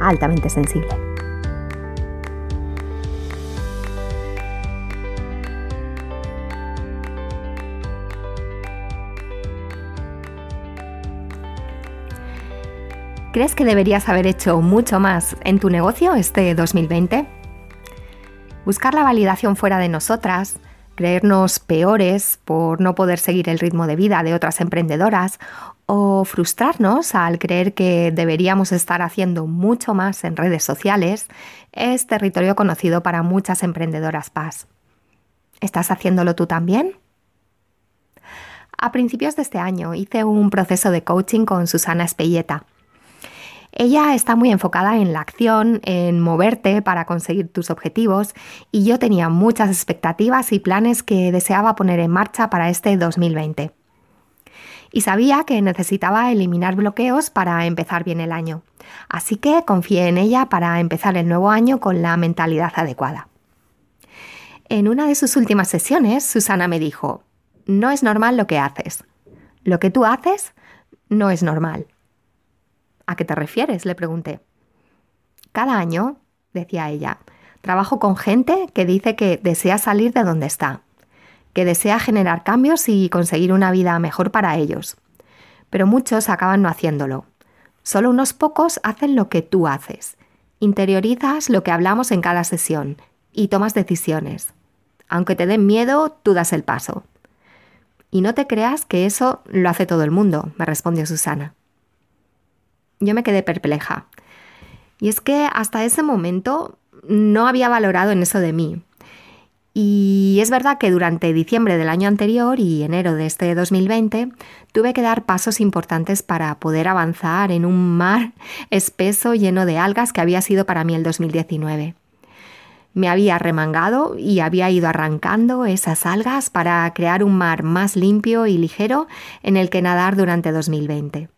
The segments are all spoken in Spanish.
altamente sensible. ¿Crees que deberías haber hecho mucho más en tu negocio este 2020? Buscar la validación fuera de nosotras, creernos peores por no poder seguir el ritmo de vida de otras emprendedoras o frustrarnos al creer que deberíamos estar haciendo mucho más en redes sociales es territorio conocido para muchas emprendedoras PAS. ¿Estás haciéndolo tú también? A principios de este año hice un proceso de coaching con Susana Espelleta ella está muy enfocada en la acción, en moverte para conseguir tus objetivos y yo tenía muchas expectativas y planes que deseaba poner en marcha para este 2020. Y sabía que necesitaba eliminar bloqueos para empezar bien el año. Así que confié en ella para empezar el nuevo año con la mentalidad adecuada. En una de sus últimas sesiones, Susana me dijo, no es normal lo que haces. Lo que tú haces no es normal. ¿A qué te refieres? le pregunté. Cada año, decía ella, trabajo con gente que dice que desea salir de donde está, que desea generar cambios y conseguir una vida mejor para ellos. Pero muchos acaban no haciéndolo. Solo unos pocos hacen lo que tú haces. Interiorizas lo que hablamos en cada sesión y tomas decisiones. Aunque te den miedo, tú das el paso. Y no te creas que eso lo hace todo el mundo, me respondió Susana yo me quedé perpleja. Y es que hasta ese momento no había valorado en eso de mí. Y es verdad que durante diciembre del año anterior y enero de este 2020 tuve que dar pasos importantes para poder avanzar en un mar espeso lleno de algas que había sido para mí el 2019. Me había remangado y había ido arrancando esas algas para crear un mar más limpio y ligero en el que nadar durante 2020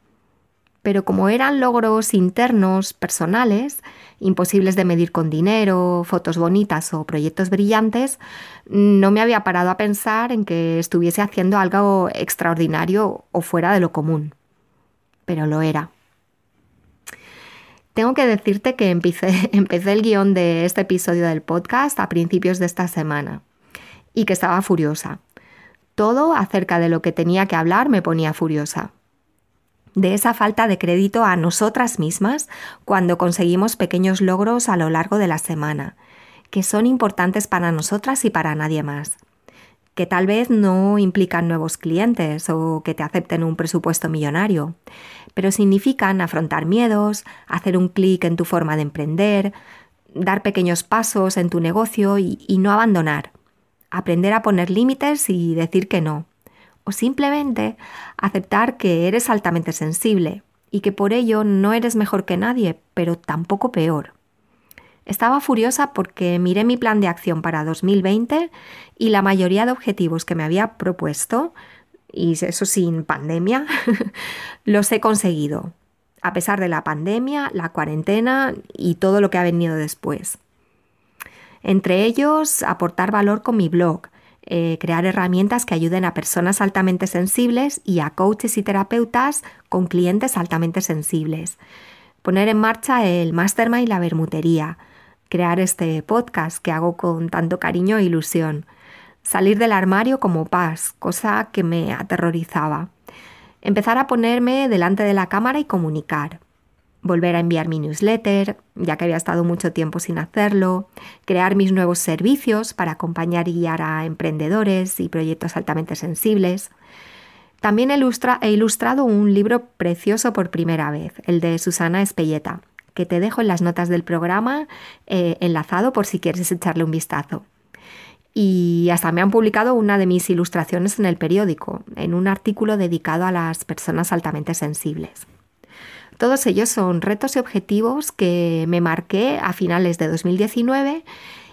pero como eran logros internos, personales, imposibles de medir con dinero, fotos bonitas o proyectos brillantes, no me había parado a pensar en que estuviese haciendo algo extraordinario o fuera de lo común. Pero lo era. Tengo que decirte que empecé, el guion de este episodio del podcast a principios de esta semana y que estaba furiosa. Todo acerca de lo que tenía que hablar me ponía furiosa de esa falta de crédito a nosotras mismas cuando conseguimos pequeños logros a lo largo de la semana, que son importantes para nosotras y para nadie más, que tal vez no implican nuevos clientes o que te acepten un presupuesto millonario, pero significan afrontar miedos, hacer un clic en tu forma de emprender, dar pequeños pasos en tu negocio y, no abandonar, aprender a poner límites y decir que no o simplemente aceptar que eres altamente sensible y que por ello no eres mejor que nadie, pero tampoco peor. Estaba furiosa porque miré mi plan de acción para 2020 y la mayoría de objetivos que me había propuesto, y eso sin pandemia, los he conseguido, a pesar de la pandemia, la cuarentena y todo lo que ha venido después. Entre ellos, aportar valor con mi blog, eh, crear herramientas que ayuden a personas altamente sensibles y a coaches y terapeutas con clientes altamente sensibles. Poner en marcha el mastermind y la bermutería. Crear este podcast que hago con tanto cariño e ilusión. Salir del armario como paz, cosa que me aterrorizaba. Empezar a ponerme delante de la cámara y comunicar volver a enviar mi newsletter, ya que había estado mucho tiempo sin hacerlo, crear mis nuevos servicios para acompañar y guiar a emprendedores y proyectos altamente sensibles. También he ilustrado un libro precioso por primera vez, el de Susana Espelleta, que te dejo en las notas del programa eh, enlazado por si quieres echarle un vistazo. Y hasta me han publicado una de mis ilustraciones en el periódico, en un artículo dedicado a las personas altamente sensibles. Todos ellos son retos y objetivos que me marqué a finales de 2019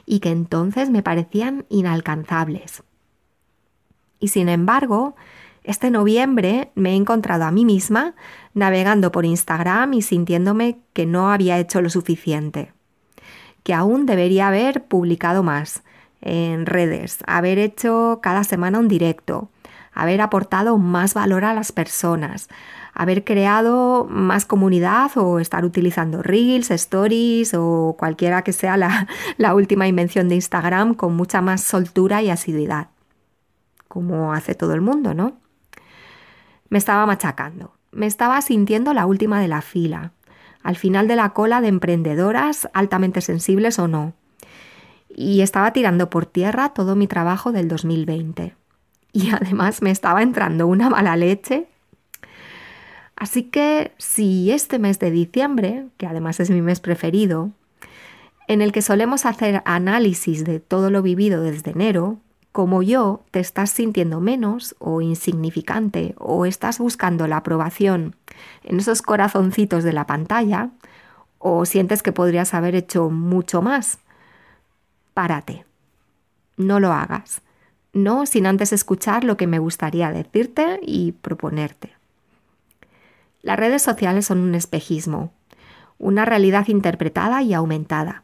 y que entonces me parecían inalcanzables. Y sin embargo, este noviembre me he encontrado a mí misma navegando por Instagram y sintiéndome que no había hecho lo suficiente, que aún debería haber publicado más en redes, haber hecho cada semana un directo, haber aportado más valor a las personas, haber creado más comunidad o estar utilizando reels, stories o cualquiera que sea la, última invención de Instagram con mucha más soltura y asiduidad, como hace todo el mundo, ¿no? Me estaba machacando, me estaba sintiendo la última de la fila, al final de la cola de emprendedoras altamente sensibles o no. Y estaba tirando por tierra todo mi trabajo del 2020. Y además me estaba entrando una mala leche. Así que si este mes de diciembre, que además es mi mes preferido, en el que solemos hacer análisis de todo lo vivido desde enero, como yo te estás sintiendo menos o insignificante o estás buscando la aprobación en esos corazoncitos de la pantalla o sientes que podrías haber hecho mucho más, párate. No lo hagas. No sin antes escuchar lo que me gustaría decirte y proponerte. Las redes sociales son un espejismo, una realidad interpretada y aumentada.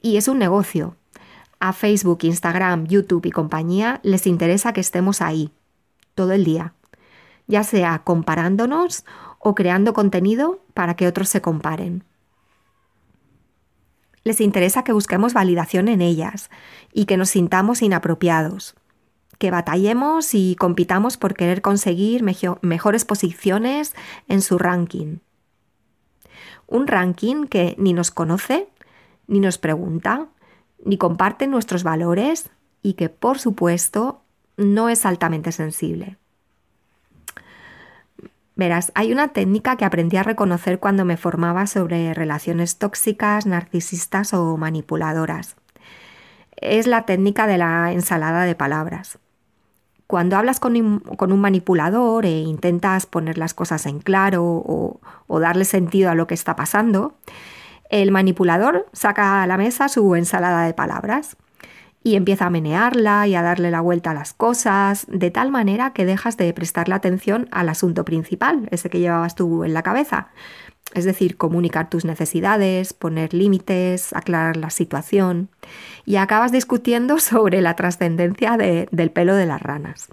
Y es un negocio, a Facebook, Instagram, YouTube y compañía les interesa que estemos ahí, todo el día, ya sea comparándonos o creando contenido para que otros se comparen. Les interesa que busquemos validación en ellas y que nos sintamos inapropiados, que batallemos y compitamos por querer conseguir mejores posiciones en su ranking. Un ranking que ni nos conoce, ni nos pregunta, ni comparten nuestros valores y que, por supuesto, no es altamente sensible. Verás, hay una técnica que aprendí a reconocer cuando me formaba sobre relaciones tóxicas, narcisistas o manipuladoras. Es la técnica de la ensalada de palabras. Cuando hablas con un, manipulador e intentas poner las cosas en claro o, o darle sentido a lo que está pasando, el manipulador saca a la mesa su ensalada de palabras y empieza a menearla y a darle la vuelta a las cosas, de tal manera que dejas de prestarle atención al asunto principal, ese que llevabas tú en la cabeza. Es decir, comunicar tus necesidades, poner límites, aclarar la situación y acabas discutiendo sobre la trascendencia del pelo de las ranas.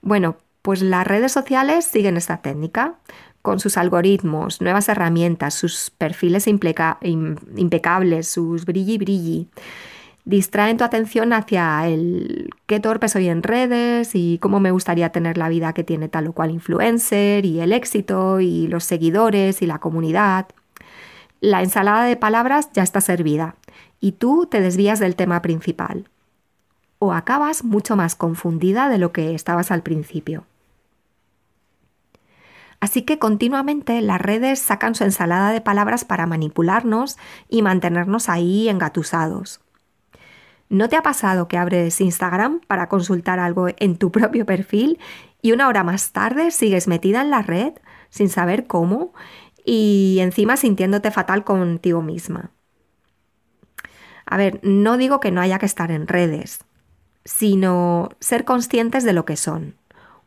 Bueno, pues las redes sociales siguen esta técnica con sus algoritmos, nuevas herramientas, sus perfiles impecables, sus brilli brilli. Distraen tu atención hacia el qué torpe soy en redes y cómo me gustaría tener la vida que tiene tal o cual influencer y el éxito y los seguidores y la comunidad. La ensalada de palabras ya está servida y tú te desvías del tema principal. O acabas mucho más confundida de lo que estabas al principio. Así que continuamente las redes sacan su ensalada de palabras para manipularnos y mantenernos ahí engatusados. ¿No te ha pasado que abres Instagram para consultar algo en tu propio perfil y una hora más tarde sigues metida en la red sin saber cómo y encima sintiéndote fatal contigo misma? A ver, no digo que no haya que estar en redes, sino ser conscientes de lo que son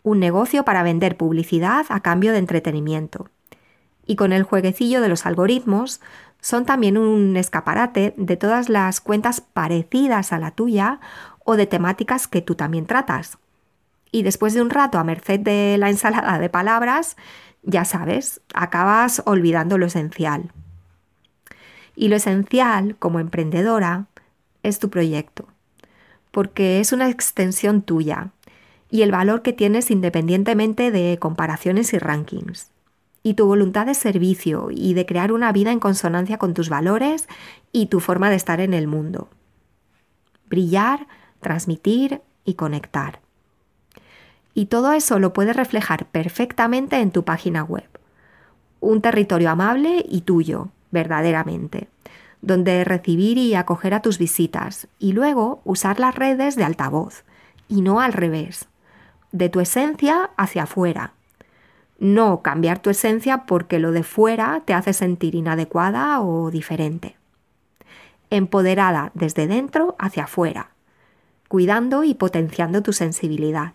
un negocio para vender publicidad a cambio de entretenimiento. Y con el jueguecillo de los algoritmos, son también un escaparate de todas las cuentas parecidas a la tuya o de temáticas que tú también tratas. Y después de un rato a merced de la ensalada de palabras, ya sabes, acabas olvidando lo esencial. Y lo esencial, como emprendedora, es tu proyecto, porque es una extensión tuya, y el valor que tienes independientemente de comparaciones y rankings. Y tu voluntad de servicio y de crear una vida en consonancia con tus valores y tu forma de estar en el mundo. Brillar, transmitir y conectar. Y todo eso lo puedes reflejar perfectamente en tu página web. Un territorio amable y tuyo, verdaderamente, donde recibir y acoger a tus visitas y luego usar las redes de altavoz y no al revés de tu esencia hacia afuera, no cambiar tu esencia porque lo de fuera te hace sentir inadecuada o diferente. Empoderada desde dentro hacia afuera, cuidando y potenciando tu sensibilidad.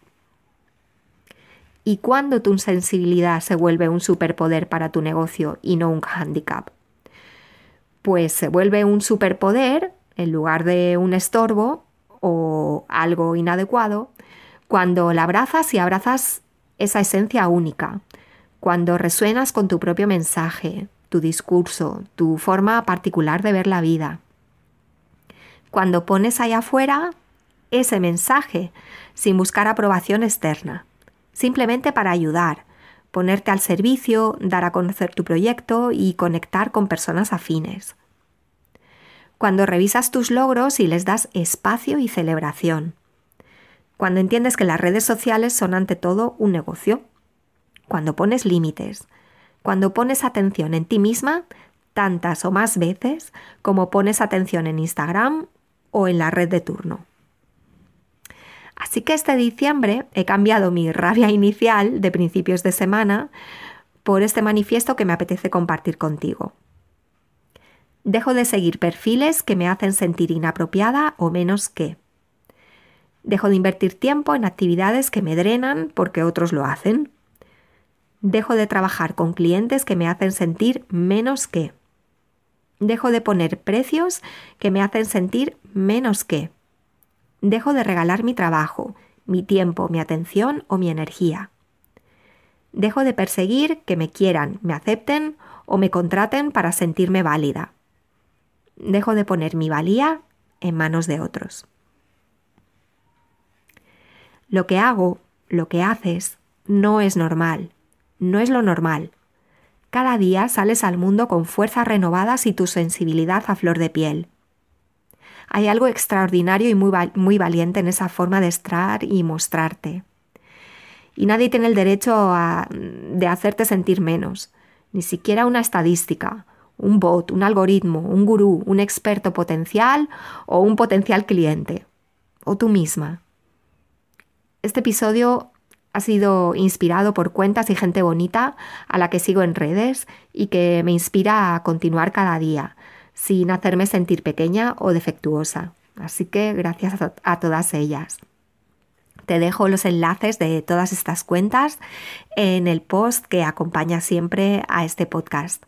¿Y cuándo tu sensibilidad se vuelve un superpoder para tu negocio y no un handicap? Pues se vuelve un superpoder en lugar de un estorbo o algo inadecuado cuando la abrazas y abrazas esa esencia única, cuando resuenas con tu propio mensaje, tu discurso, tu forma particular de ver la vida. Cuando pones allá afuera ese mensaje sin buscar aprobación externa, simplemente para ayudar, ponerte al servicio, dar a conocer tu proyecto y conectar con personas afines. Cuando revisas tus logros y les das espacio y celebración. Cuando entiendes que las redes sociales son ante todo un negocio cuando pones límites, cuando pones atención en ti misma tantas o más veces como pones atención en Instagram o en la red de turno. Así que este diciembre he cambiado mi rabia inicial de principios de semana por este manifiesto que me apetece compartir contigo. Dejo de seguir perfiles que me hacen sentir inapropiada o menos que. Dejo de invertir tiempo en actividades que me drenan porque otros lo hacen. Dejo de trabajar con clientes que me hacen sentir menos que. Dejo de poner precios que me hacen sentir menos que. Dejo de regalar mi trabajo, mi tiempo, mi atención o mi energía. Dejo de perseguir que me quieran, me acepten o me contraten para sentirme válida. Dejo de poner mi valía en manos de otros. Lo que hago, lo que haces, no es normal no es lo normal. Cada día sales al mundo con fuerzas renovadas y tu sensibilidad a flor de piel. Hay algo extraordinario y muy, muy valiente en esa forma de estar y mostrarte. Y nadie tiene el derecho de hacerte sentir menos, ni siquiera una estadística, un bot, un algoritmo, un gurú, un experto potencial o un potencial cliente, o tú misma. Este episodio ha sido inspirado por cuentas y gente bonita a la que sigo en redes y que me inspira a continuar cada día, sin hacerme sentir pequeña o defectuosa. Así que gracias a, todas ellas. Te dejo los enlaces de todas estas cuentas en el post que acompaña siempre a este podcast.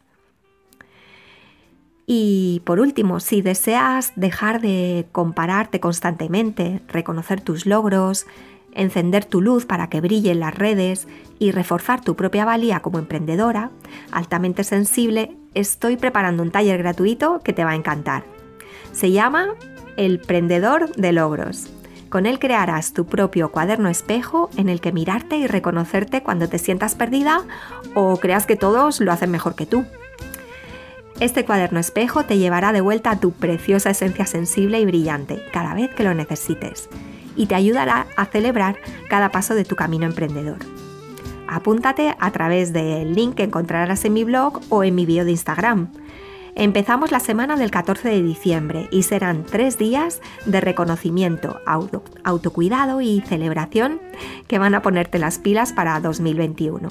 Y por último, si deseas dejar de compararte constantemente, reconocer tus logros, encender tu luz para que brille en las redes y reforzar tu propia valía como emprendedora, altamente sensible, estoy preparando un taller gratuito que te va a encantar. Se llama El Prendedor de Logros. Con él crearás tu propio cuaderno espejo en el que mirarte y reconocerte cuando te sientas perdida o creas que todos lo hacen mejor que tú. Este cuaderno espejo te llevará de vuelta a tu preciosa esencia sensible y brillante cada vez que lo necesites y te ayudará a celebrar cada paso de tu camino emprendedor. Apúntate a través del link que encontrarás en mi blog o en mi bio de Instagram. Empezamos la semana del 14 de diciembre y serán tres días de reconocimiento, autocuidado y celebración que van a ponerte las pilas para 2021.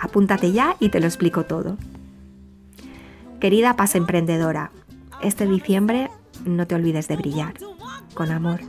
Apúntate ya y te lo explico todo. Querida paz emprendedora, este diciembre no te olvides de brillar. Con amor.